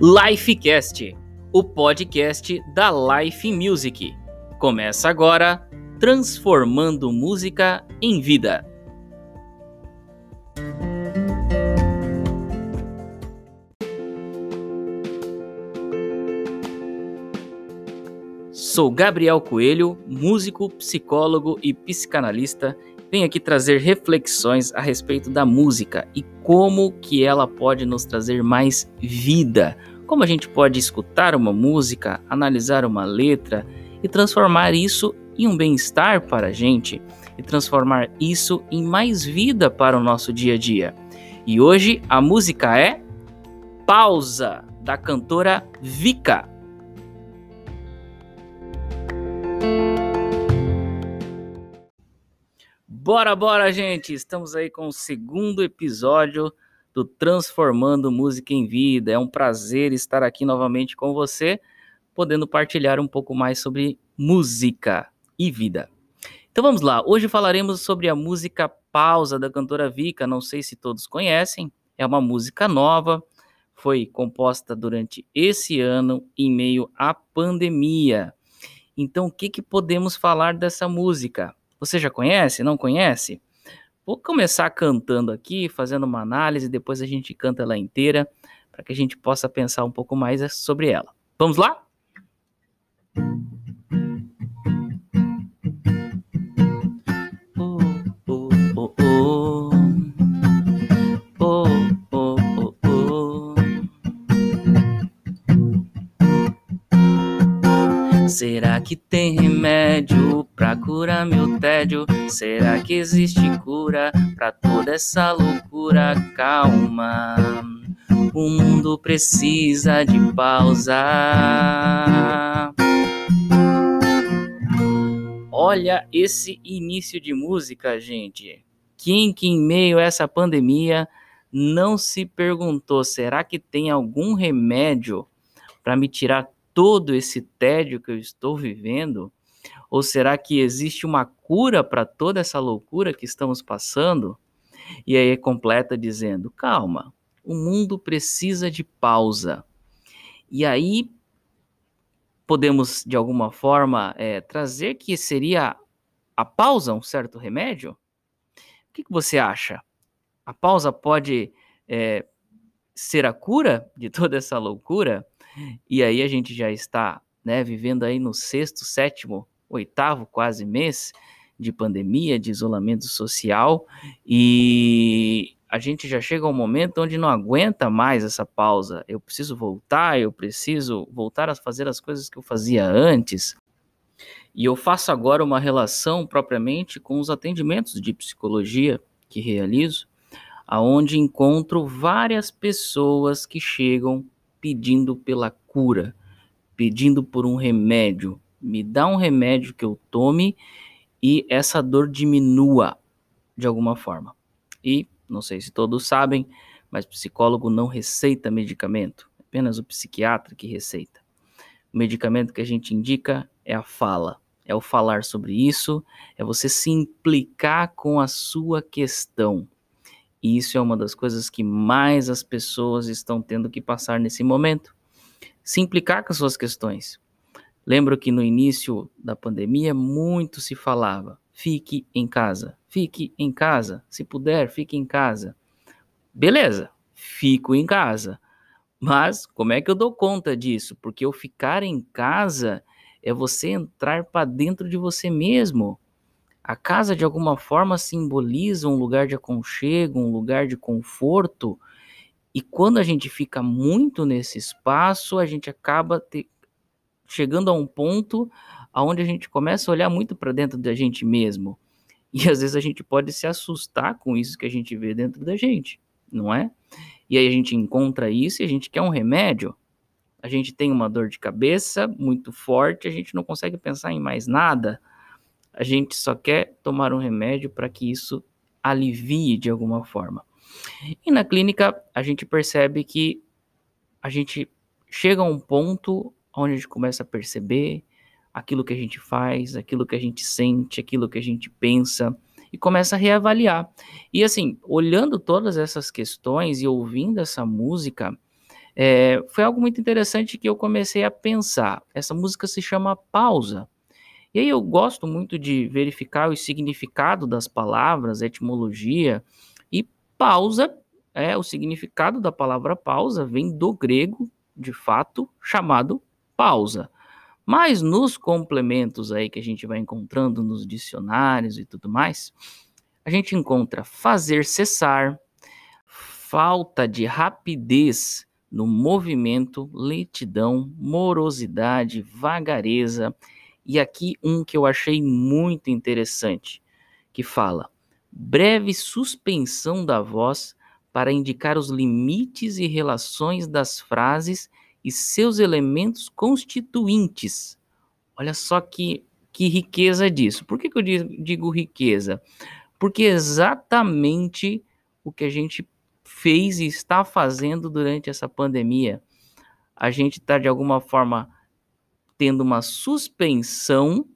Lifecast, o podcast da Life Music. Começa agora transformando música em vida. Sou Gabriel Coelho, músico, psicólogo e psicanalista. Venho aqui trazer reflexões a respeito da música e como que ela pode nos trazer mais vida. Como a gente pode escutar uma música, analisar uma letra e transformar isso em um bem-estar para a gente e transformar isso em mais vida para o nosso dia a dia. E hoje a música é Pausa, da cantora Vika. Bora, bora, gente! Estamos aí com o segundo episódio do Transformando Música em Vida. É um prazer estar aqui novamente com você, podendo partilhar um pouco mais sobre música e vida. Então vamos lá, hoje falaremos sobre a música Pausa da cantora Vika. Não sei se todos conhecem, é uma música nova, foi composta durante esse ano em meio à pandemia. Então, o que, que podemos falar dessa música? Você já conhece? Não conhece? Vou começar cantando aqui, fazendo uma análise, depois a gente canta ela inteira, para que a gente possa pensar um pouco mais sobre ela. Vamos lá? Será Será que existe cura pra toda essa loucura? Calma, o mundo precisa de pausa. Olha esse início de música, gente. Quem que em meio a essa pandemia não se perguntou: será que tem algum remédio para me tirar todo esse tédio que eu estou vivendo? Ou será que existe uma cura para toda essa loucura que estamos passando? E aí completa dizendo: calma, o mundo precisa de pausa. E aí podemos, de alguma forma, é, trazer que seria a pausa um certo remédio? O que, que você acha? A pausa pode é, ser a cura de toda essa loucura? E aí a gente já está, né, vivendo aí no sexto, sétimo, oitavo quase mês de pandemia, de isolamento social, e a gente já chega a um momento onde não aguenta mais essa pausa. Eu preciso voltar, eu preciso voltar a fazer as coisas que eu fazia antes. E eu faço agora uma relação propriamente com os atendimentos de psicologia que realizo, aonde encontro várias pessoas que chegam pedindo pela cura, pedindo por um remédio. Me dá um remédio que eu tome e essa dor diminua de alguma forma. E não sei se todos sabem, mas psicólogo não receita medicamento, apenas o psiquiatra que receita. O medicamento que a gente indica é a fala, é o falar sobre isso, é você se implicar com a sua questão. E isso é uma das coisas que mais as pessoas estão tendo que passar nesse momento. Se implicar com as suas questões. Lembro que no início da pandemia muito se falava: fique em casa, fique em casa, se puder, fique em casa. Beleza, fico em casa. Mas como é que eu dou conta disso? Porque eu ficar em casa é você entrar para dentro de você mesmo. A casa, de alguma forma, simboliza um lugar de aconchego, um lugar de conforto. E quando a gente fica muito nesse espaço, a gente acaba te... chegando a um ponto onde a gente começa a olhar muito para dentro da gente mesmo. E às vezes a gente pode se assustar com isso que a gente vê dentro da gente, não é? E aí a gente encontra isso e a gente quer um remédio. A gente tem uma dor de cabeça muito forte, a gente não consegue pensar em mais nada a gente só quer tomar um remédio para que isso alivie de alguma forma. E na clínica, a gente percebe que a gente chega a um ponto onde a gente começa a perceber aquilo que a gente faz, aquilo que a gente sente, aquilo que a gente pensa e começa a reavaliar. E assim, olhando todas essas questões e ouvindo essa música, é, foi algo muito interessante que eu comecei a pensar. Essa música se chama Pausa. E aí eu gosto muito de verificar o significado das palavras, etimologia, e pausa é o significado da palavra pausa vem do grego, de fato, chamado pausa. Mas nos complementos aí que a gente vai encontrando nos dicionários e tudo mais, a gente encontra fazer cessar, falta de rapidez no movimento, lentidão, morosidade, vagareza. E aqui um que eu achei muito interessante, que fala: breve suspensão da voz para indicar os limites e relações das frases e seus elementos constituintes. Olha só que, que riqueza disso. Por que, que eu digo riqueza? Porque exatamente o que a gente fez e está fazendo durante essa pandemia. A gente está, de alguma forma, tendo uma suspensão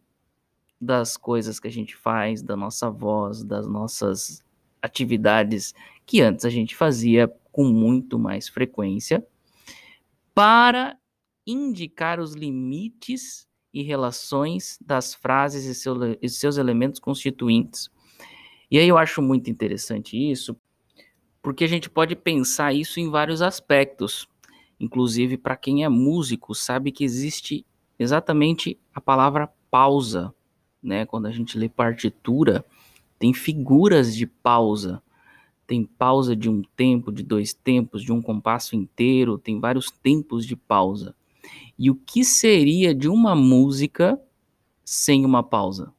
das coisas que a gente faz, da nossa voz, das nossas atividades que antes a gente fazia com muito mais frequência, para indicar os limites e relações das frases e, seu, e seus elementos constituintes. E aí eu acho muito interessante isso, porque a gente pode pensar isso em vários aspectos. Inclusive, para quem é músico, sabe que existe exatamente a palavra pausa, né? Quando a gente lê partitura, tem figuras de pausa. Tem pausa de um tempo, de dois tempos, de um compasso inteiro, tem vários tempos de pausa. E o que seria de uma música sem uma pausa?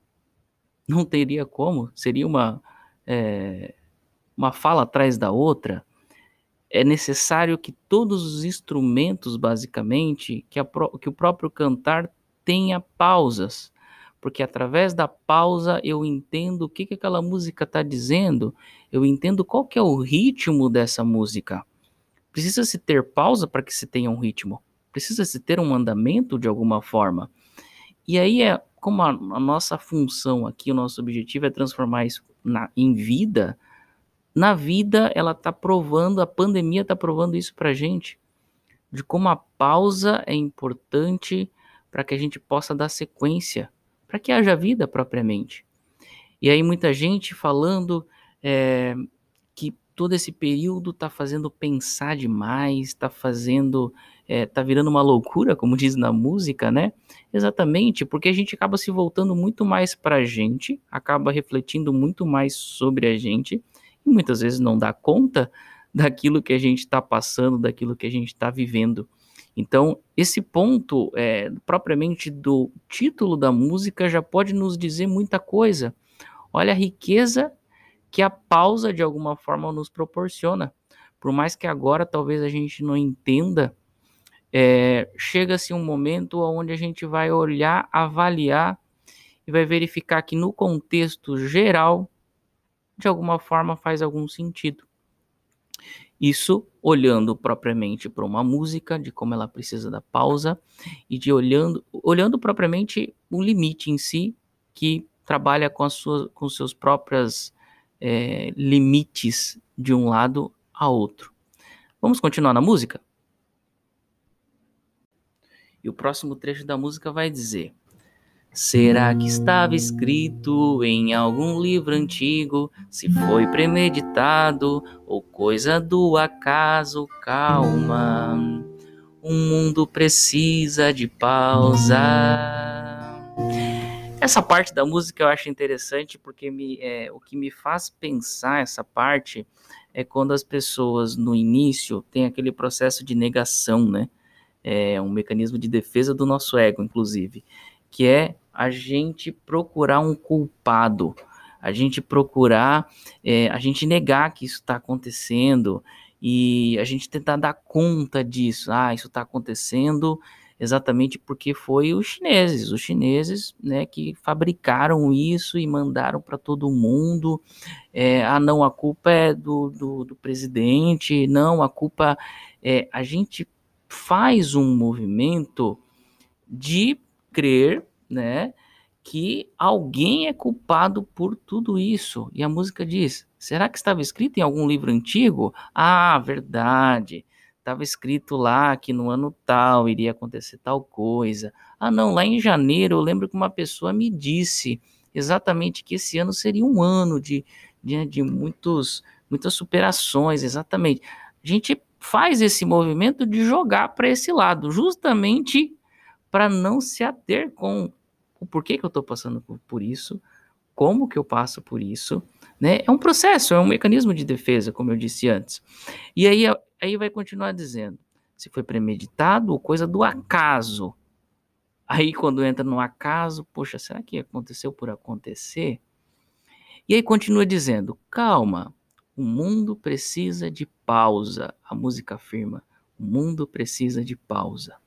Não teria como, seria uma, é, uma fala atrás da outra. É necessário que todos os instrumentos, basicamente, que, a, que o próprio cantar tenha pausas porque através da pausa eu entendo o que, que aquela música está dizendo, eu entendo qual que é o ritmo dessa música. Precisa se ter pausa para que se tenha um ritmo, precisa se ter um andamento de alguma forma. E aí é como a, a nossa função aqui, o nosso objetivo é transformar isso na, em vida. Na vida, ela está provando, a pandemia está provando isso para gente, de como a pausa é importante para que a gente possa dar sequência para que haja vida propriamente. E aí muita gente falando é, que todo esse período está fazendo pensar demais, está fazendo, está é, virando uma loucura, como diz na música, né? Exatamente, porque a gente acaba se voltando muito mais para a gente, acaba refletindo muito mais sobre a gente e muitas vezes não dá conta daquilo que a gente está passando, daquilo que a gente está vivendo. Então, esse ponto, é, propriamente do título da música, já pode nos dizer muita coisa. Olha a riqueza que a pausa, de alguma forma, nos proporciona. Por mais que agora talvez a gente não entenda, é, chega-se um momento onde a gente vai olhar, avaliar e vai verificar que no contexto geral, de alguma forma, faz algum sentido. Isso olhando propriamente para uma música, de como ela precisa da pausa e de olhando, olhando propriamente o limite em si, que trabalha com, as suas, com seus próprios é, limites de um lado a outro. Vamos continuar na música? E o próximo trecho da música vai dizer: Será que estava escrito em algum livro antigo? Se foi premeditado ou coisa do acaso? Calma, o mundo precisa de pausa. Essa parte da música eu acho interessante porque me, é, o que me faz pensar essa parte é quando as pessoas no início têm aquele processo de negação, né? É um mecanismo de defesa do nosso ego, inclusive que é a gente procurar um culpado, a gente procurar, é, a gente negar que isso está acontecendo e a gente tentar dar conta disso. Ah, isso está acontecendo exatamente porque foi os chineses, os chineses, né, que fabricaram isso e mandaram para todo mundo. É, ah, não, a culpa é do, do, do presidente, não, a culpa é. A gente faz um movimento de crer, né, que alguém é culpado por tudo isso. E a música diz: será que estava escrito em algum livro antigo? Ah, verdade. estava escrito lá que no ano tal iria acontecer tal coisa. Ah, não, lá em janeiro eu lembro que uma pessoa me disse exatamente que esse ano seria um ano de, de, de muitos, muitas superações, exatamente. A gente faz esse movimento de jogar para esse lado, justamente para não se ater com o porquê que eu estou passando por isso, como que eu passo por isso, né? É um processo, é um mecanismo de defesa, como eu disse antes. E aí, aí vai continuar dizendo, se foi premeditado ou coisa do acaso. Aí quando entra no acaso, poxa, será que aconteceu por acontecer? E aí continua dizendo, calma, o mundo precisa de pausa. A música afirma, o mundo precisa de pausa.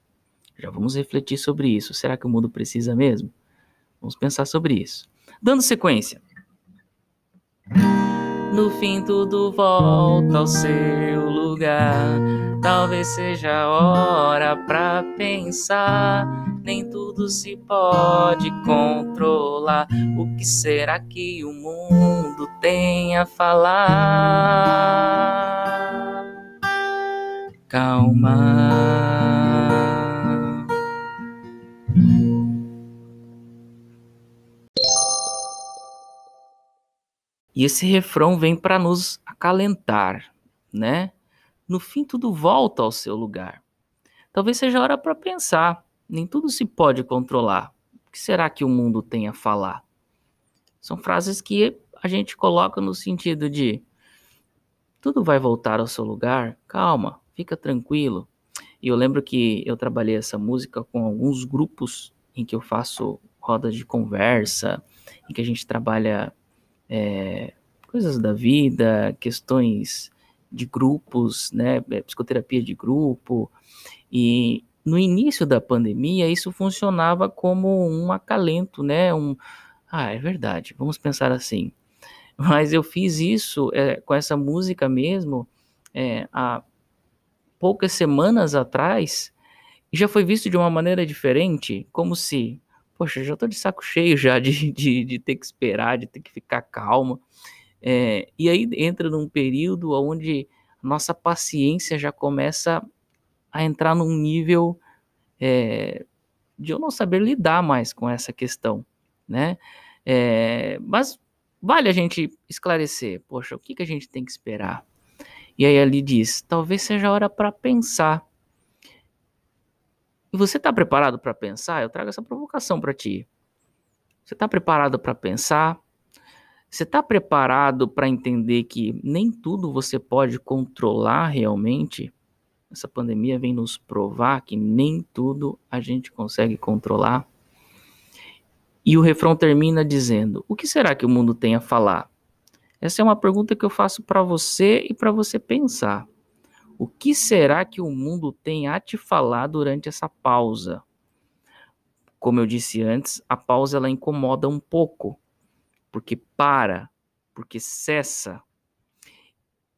Já vamos refletir sobre isso. Será que o mundo precisa mesmo? Vamos pensar sobre isso. Dando sequência. No fim tudo volta ao seu lugar. Talvez seja a hora para pensar. Nem tudo se pode controlar. O que será que o mundo tem a falar? Calma. E esse refrão vem para nos acalentar, né? No fim, tudo volta ao seu lugar. Talvez seja hora para pensar. Nem tudo se pode controlar. O que será que o mundo tem a falar? São frases que a gente coloca no sentido de tudo vai voltar ao seu lugar, calma, fica tranquilo. E eu lembro que eu trabalhei essa música com alguns grupos em que eu faço rodas de conversa, em que a gente trabalha é, coisas da vida, questões de grupos, né, é, psicoterapia de grupo. E no início da pandemia, isso funcionava como um acalento, né? Um, ah, é verdade, vamos pensar assim. Mas eu fiz isso é, com essa música mesmo é, há poucas semanas atrás e já foi visto de uma maneira diferente, como se poxa, já tô de saco cheio já de, de, de ter que esperar, de ter que ficar calma. É, e aí entra num período onde nossa paciência já começa a entrar num nível é, de eu não saber lidar mais com essa questão, né? É, mas vale a gente esclarecer, poxa, o que, que a gente tem que esperar? E aí ali diz, talvez seja hora para pensar e você está preparado para pensar? Eu trago essa provocação para ti. Você está preparado para pensar? Você está preparado para entender que nem tudo você pode controlar realmente? Essa pandemia vem nos provar que nem tudo a gente consegue controlar. E o refrão termina dizendo: O que será que o mundo tem a falar? Essa é uma pergunta que eu faço para você e para você pensar. O que será que o mundo tem a te falar durante essa pausa? Como eu disse antes, a pausa ela incomoda um pouco, porque para, porque cessa.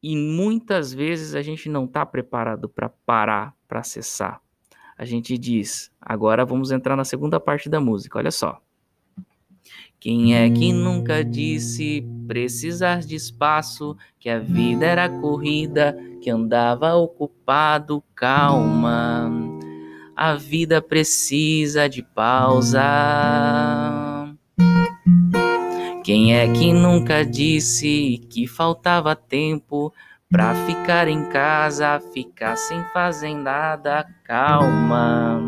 E muitas vezes a gente não está preparado para parar, para cessar. A gente diz, agora vamos entrar na segunda parte da música, olha só. Quem é que nunca disse precisar de espaço, que a vida era corrida, que andava ocupado, calma. A vida precisa de pausa. Quem é que nunca disse que faltava tempo pra ficar em casa, ficar sem fazer nada, calma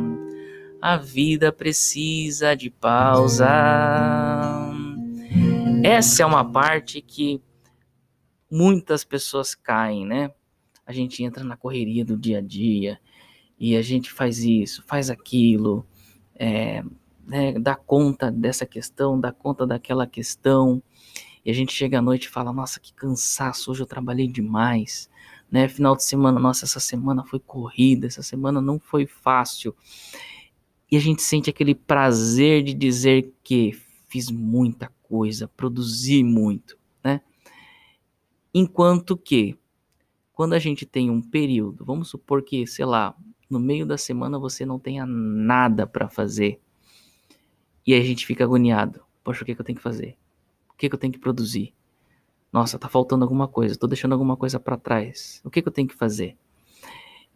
a vida precisa de pausa. Essa é uma parte que muitas pessoas caem, né? A gente entra na correria do dia a dia e a gente faz isso, faz aquilo, é, né, dá conta dessa questão, dá conta daquela questão, e a gente chega à noite e fala: Nossa, que cansaço, hoje eu trabalhei demais. Né? Final de semana, nossa, essa semana foi corrida, essa semana não foi fácil e a gente sente aquele prazer de dizer que fiz muita coisa, produzi muito, né? Enquanto que quando a gente tem um período, vamos supor que, sei lá, no meio da semana você não tenha nada para fazer. E a gente fica agoniado. Poxa, o que, que eu tenho que fazer? O que, que eu tenho que produzir? Nossa, tá faltando alguma coisa, tô deixando alguma coisa para trás. O que, que eu tenho que fazer?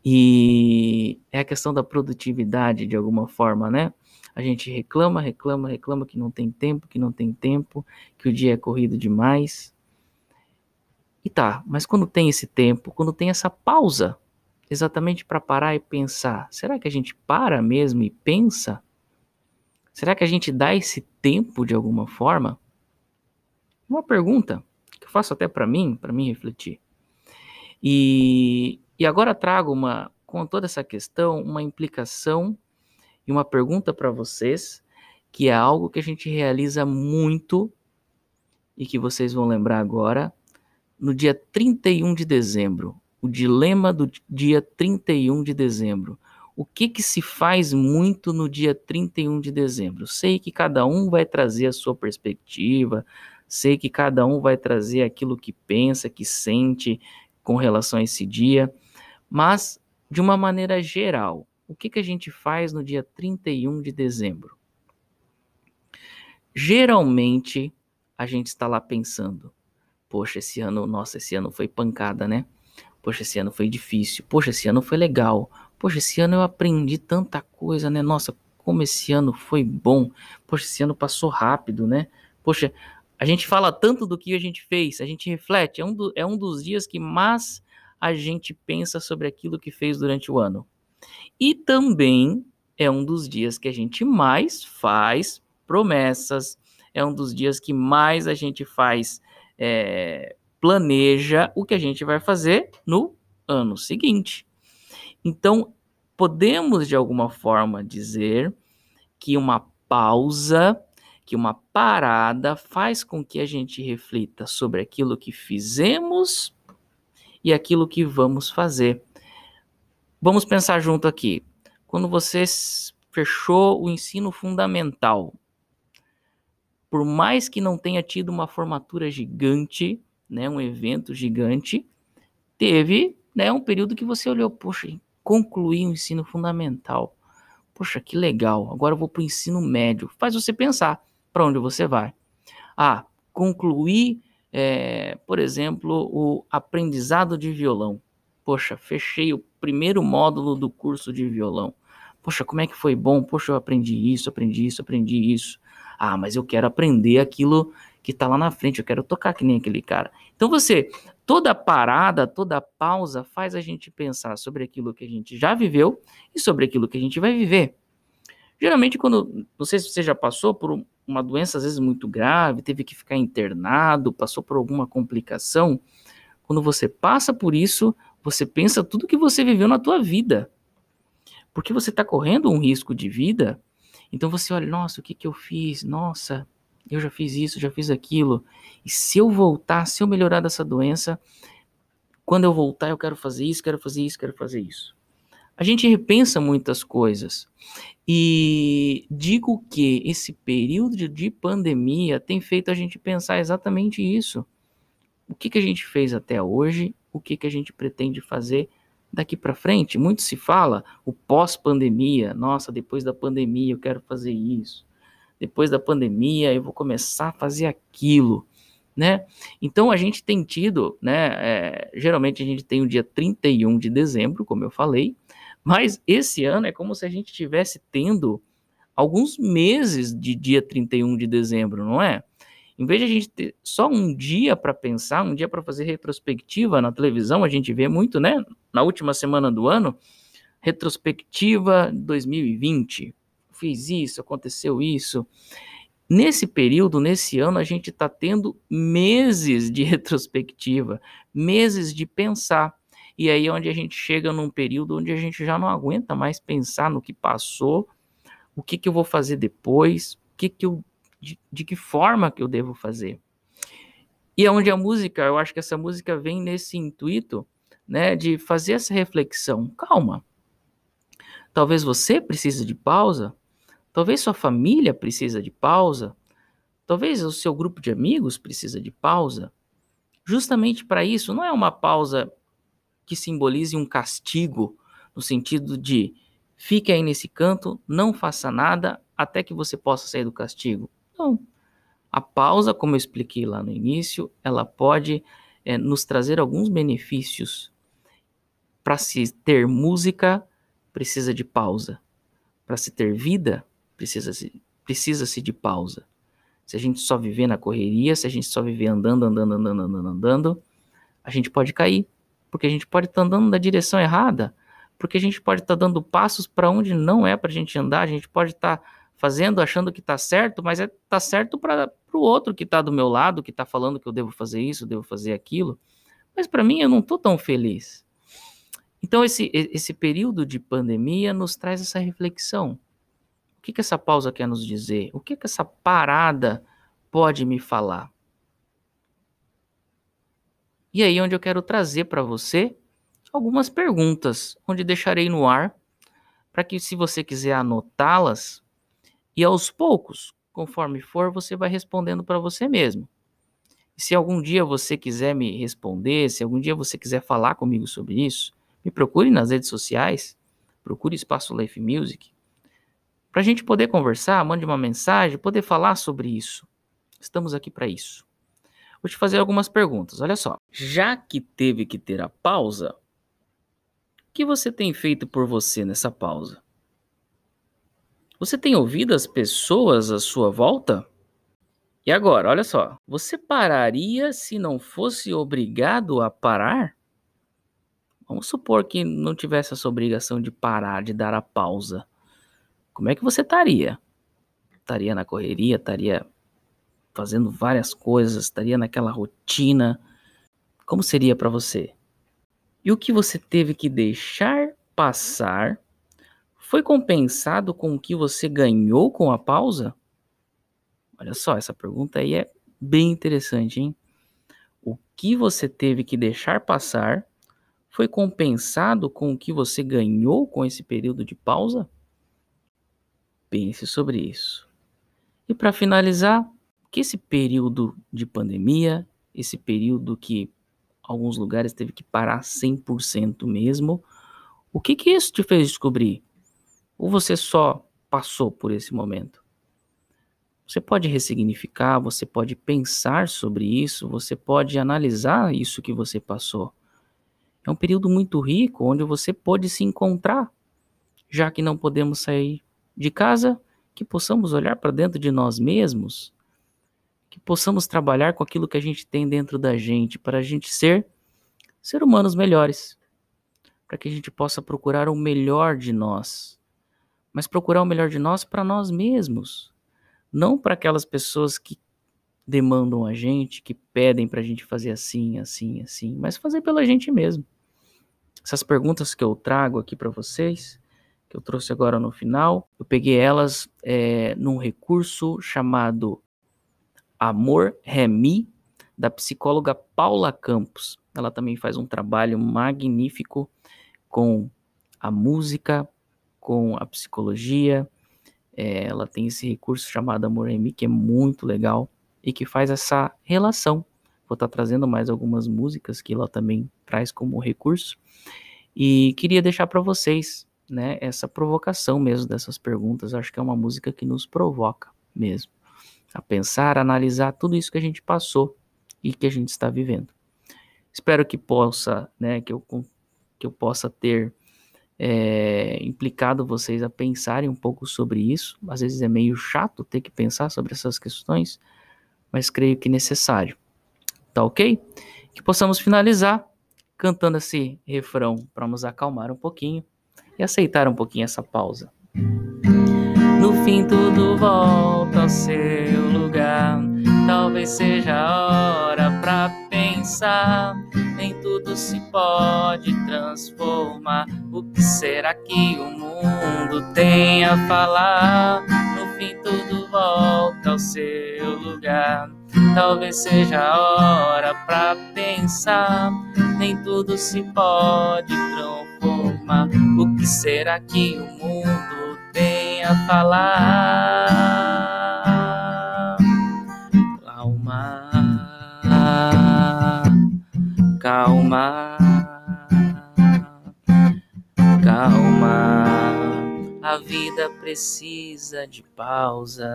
E é a questão da produtividade de alguma forma, né? A gente reclama, reclama, reclama que não tem tempo, que não tem tempo, que o dia é corrido demais. E tá, mas quando tem esse tempo, quando tem essa pausa, exatamente para parar e pensar, será que a gente para mesmo e pensa? Será que a gente dá esse tempo de alguma forma? Uma pergunta que eu faço até para mim, para mim refletir. E, e agora trago uma, com toda essa questão, uma implicação e uma pergunta para vocês, que é algo que a gente realiza muito e que vocês vão lembrar agora, no dia 31 de dezembro. O dilema do dia 31 de dezembro. O que, que se faz muito no dia 31 de dezembro? Sei que cada um vai trazer a sua perspectiva, sei que cada um vai trazer aquilo que pensa, que sente com relação a esse dia, mas de uma maneira geral, o que, que a gente faz no dia 31 de dezembro? Geralmente, a gente está lá pensando: poxa, esse ano, nossa, esse ano foi pancada, né? Poxa, esse ano foi difícil. Poxa, esse ano foi legal. Poxa, esse ano eu aprendi tanta coisa, né? Nossa, como esse ano foi bom. Poxa, esse ano passou rápido, né? Poxa, a gente fala tanto do que a gente fez, a gente reflete. É um, do, é um dos dias que mais a gente pensa sobre aquilo que fez durante o ano. E também é um dos dias que a gente mais faz promessas, é um dos dias que mais a gente faz, é, planeja o que a gente vai fazer no ano seguinte. Então, podemos de alguma forma dizer que uma pausa, que uma parada faz com que a gente reflita sobre aquilo que fizemos e aquilo que vamos fazer. Vamos pensar junto aqui. Quando você fechou o ensino fundamental, por mais que não tenha tido uma formatura gigante, né, um evento gigante, teve né, um período que você olhou, poxa, concluí o ensino fundamental. Poxa, que legal. Agora eu vou para o ensino médio. Faz você pensar para onde você vai. Ah, concluí, é, por exemplo, o aprendizado de violão. Poxa, fechei o primeiro módulo do curso de violão. Poxa, como é que foi bom? Poxa, eu aprendi isso, aprendi isso, aprendi isso. Ah, mas eu quero aprender aquilo que está lá na frente, eu quero tocar que nem aquele cara. Então você, toda parada, toda pausa faz a gente pensar sobre aquilo que a gente já viveu e sobre aquilo que a gente vai viver. Geralmente, quando, não sei se você já passou por uma doença às vezes muito grave, teve que ficar internado, passou por alguma complicação, quando você passa por isso, você pensa tudo que você viveu na tua vida. Porque você está correndo um risco de vida, então você olha, nossa, o que, que eu fiz? Nossa, eu já fiz isso, já fiz aquilo. E se eu voltar, se eu melhorar dessa doença, quando eu voltar, eu quero fazer isso, quero fazer isso, quero fazer isso. A gente repensa muitas coisas. E digo que esse período de pandemia tem feito a gente pensar exatamente isso. O que, que a gente fez até hoje o que, que a gente pretende fazer daqui para frente. Muito se fala o pós-pandemia. Nossa, depois da pandemia eu quero fazer isso. Depois da pandemia eu vou começar a fazer aquilo, né? Então a gente tem tido, né? É, geralmente a gente tem o dia 31 de dezembro, como eu falei, mas esse ano é como se a gente estivesse tendo alguns meses de dia 31 de dezembro, não é? Em vez de a gente ter só um dia para pensar, um dia para fazer retrospectiva na televisão, a gente vê muito, né? Na última semana do ano, retrospectiva 2020. Fiz isso, aconteceu isso. Nesse período, nesse ano, a gente está tendo meses de retrospectiva, meses de pensar. E aí é onde a gente chega num período onde a gente já não aguenta mais pensar no que passou, o que, que eu vou fazer depois, o que, que eu de, de que forma que eu devo fazer. E é onde a música, eu acho que essa música vem nesse intuito, né, de fazer essa reflexão. Calma. Talvez você precise de pausa, talvez sua família precisa de pausa, talvez o seu grupo de amigos precisa de pausa. Justamente para isso, não é uma pausa que simbolize um castigo, no sentido de fique aí nesse canto, não faça nada até que você possa sair do castigo. Não. A pausa, como eu expliquei lá no início, ela pode é, nos trazer alguns benefícios para se ter música, precisa de pausa. Para se ter vida, precisa-se precisa -se de pausa. Se a gente só viver na correria, se a gente só viver andando, andando, andando, andando, andando, a gente pode cair. Porque a gente pode estar tá andando na direção errada. Porque a gente pode estar tá dando passos para onde não é para a gente andar. A gente pode estar tá fazendo, achando que está certo, mas é tá certo para o outro que está do meu lado, que está falando que eu devo fazer isso, devo fazer aquilo. Mas para mim eu não estou tão feliz. Então esse, esse período de pandemia nos traz essa reflexão. O que, que essa pausa quer nos dizer? O que, que essa parada pode me falar? E aí onde eu quero trazer para você algumas perguntas, onde deixarei no ar para que se você quiser anotá-las e aos poucos, conforme for, você vai respondendo para você mesmo. E se algum dia você quiser me responder, se algum dia você quiser falar comigo sobre isso, me procure nas redes sociais, procure Espaço Life Music, para a gente poder conversar, mande uma mensagem, poder falar sobre isso. Estamos aqui para isso. Vou te fazer algumas perguntas. Olha só. Já que teve que ter a pausa, o que você tem feito por você nessa pausa? Você tem ouvido as pessoas à sua volta? E agora, olha só. Você pararia se não fosse obrigado a parar? Vamos supor que não tivesse essa obrigação de parar, de dar a pausa como é que você estaria? Estaria na correria, estaria fazendo várias coisas, estaria naquela rotina. Como seria para você? E o que você teve que deixar passar foi compensado com o que você ganhou com a pausa? Olha só, essa pergunta aí é bem interessante, hein? O que você teve que deixar passar foi compensado com o que você ganhou com esse período de pausa? Pense sobre isso. E para finalizar, que esse período de pandemia, esse período que alguns lugares teve que parar 100% mesmo, o que que isso te fez descobrir? Ou você só passou por esse momento? Você pode ressignificar, você pode pensar sobre isso, você pode analisar isso que você passou. É um período muito rico onde você pode se encontrar, já que não podemos sair de casa, que possamos olhar para dentro de nós mesmos, que possamos trabalhar com aquilo que a gente tem dentro da gente, para a gente ser ser humanos melhores, para que a gente possa procurar o melhor de nós, mas procurar o melhor de nós para nós mesmos, não para aquelas pessoas que demandam a gente, que pedem para a gente fazer assim, assim, assim, mas fazer pela gente mesmo. Essas perguntas que eu trago aqui para vocês que eu trouxe agora no final. Eu peguei elas é, num recurso chamado Amor Remi, da psicóloga Paula Campos. Ela também faz um trabalho magnífico com a música, com a psicologia. É, ela tem esse recurso chamado Amor Remi, que é muito legal e que faz essa relação. Vou estar trazendo mais algumas músicas que ela também traz como recurso. E queria deixar para vocês né, essa provocação mesmo dessas perguntas. Acho que é uma música que nos provoca mesmo a pensar, a analisar tudo isso que a gente passou e que a gente está vivendo. Espero que possa, né, que eu, que eu possa ter é, implicado vocês a pensarem um pouco sobre isso. Às vezes é meio chato ter que pensar sobre essas questões, mas creio que necessário. Tá ok? Que possamos finalizar cantando esse refrão para nos acalmar um pouquinho e aceitar um pouquinho essa pausa. No fim, tudo volta ao seu lugar. Talvez seja a hora pra pensar. Tudo se pode transformar. O que será que o mundo tem a falar? No fim, tudo volta ao seu lugar. Talvez seja a hora pra pensar. Nem tudo se pode transformar. O que será que o mundo tem a falar? Calma, calma. A vida precisa de pausa.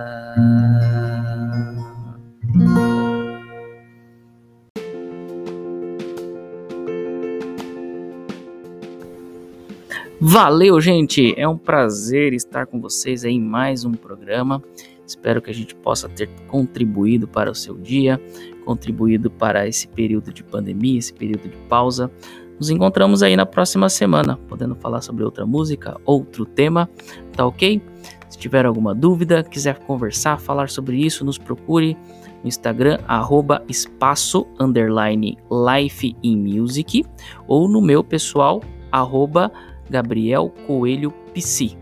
Valeu, gente! É um prazer estar com vocês aí em mais um programa. Espero que a gente possa ter contribuído para o seu dia, contribuído para esse período de pandemia, esse período de pausa. Nos encontramos aí na próxima semana, podendo falar sobre outra música, outro tema, tá ok? Se tiver alguma dúvida, quiser conversar, falar sobre isso, nos procure no Instagram, arroba espaço, underline, life in music, ou no meu pessoal, arroba Gabriel Coelho Psi.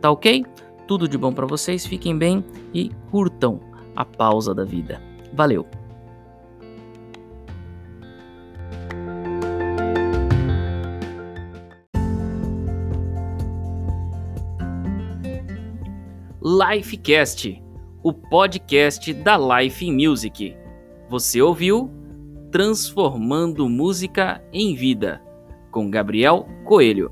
Tá ok? Tudo de bom para vocês, fiquem bem e curtam a pausa da vida. Valeu! Lifecast, o podcast da Life Music. Você ouviu Transformando Música em Vida, com Gabriel Coelho.